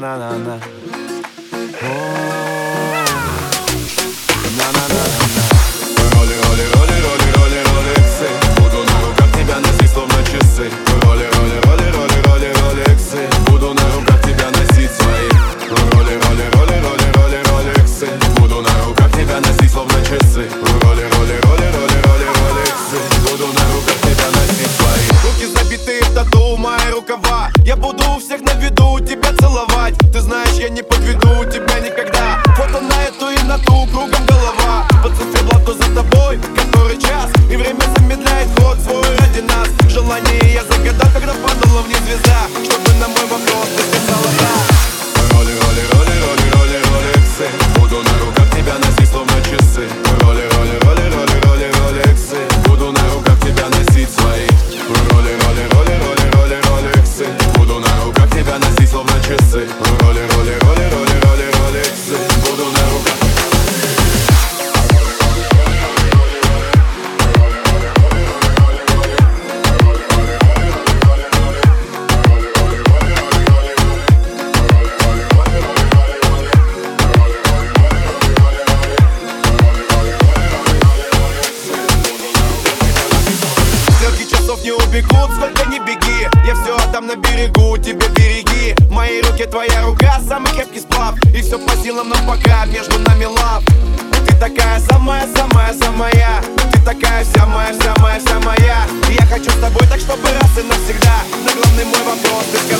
na na na. Oh. не подведу. роли, роли, не убегут, сколько я все там на берегу, тебе береги. Мои руки, твоя рука, самый крепкий сплав. И все по силам, но пока между нами лав. Ты такая самая-самая-самая Ты такая вся моя, вся моя, вся моя я хочу с тобой так, чтобы раз и навсегда. На главный мой вопрос, ты скажи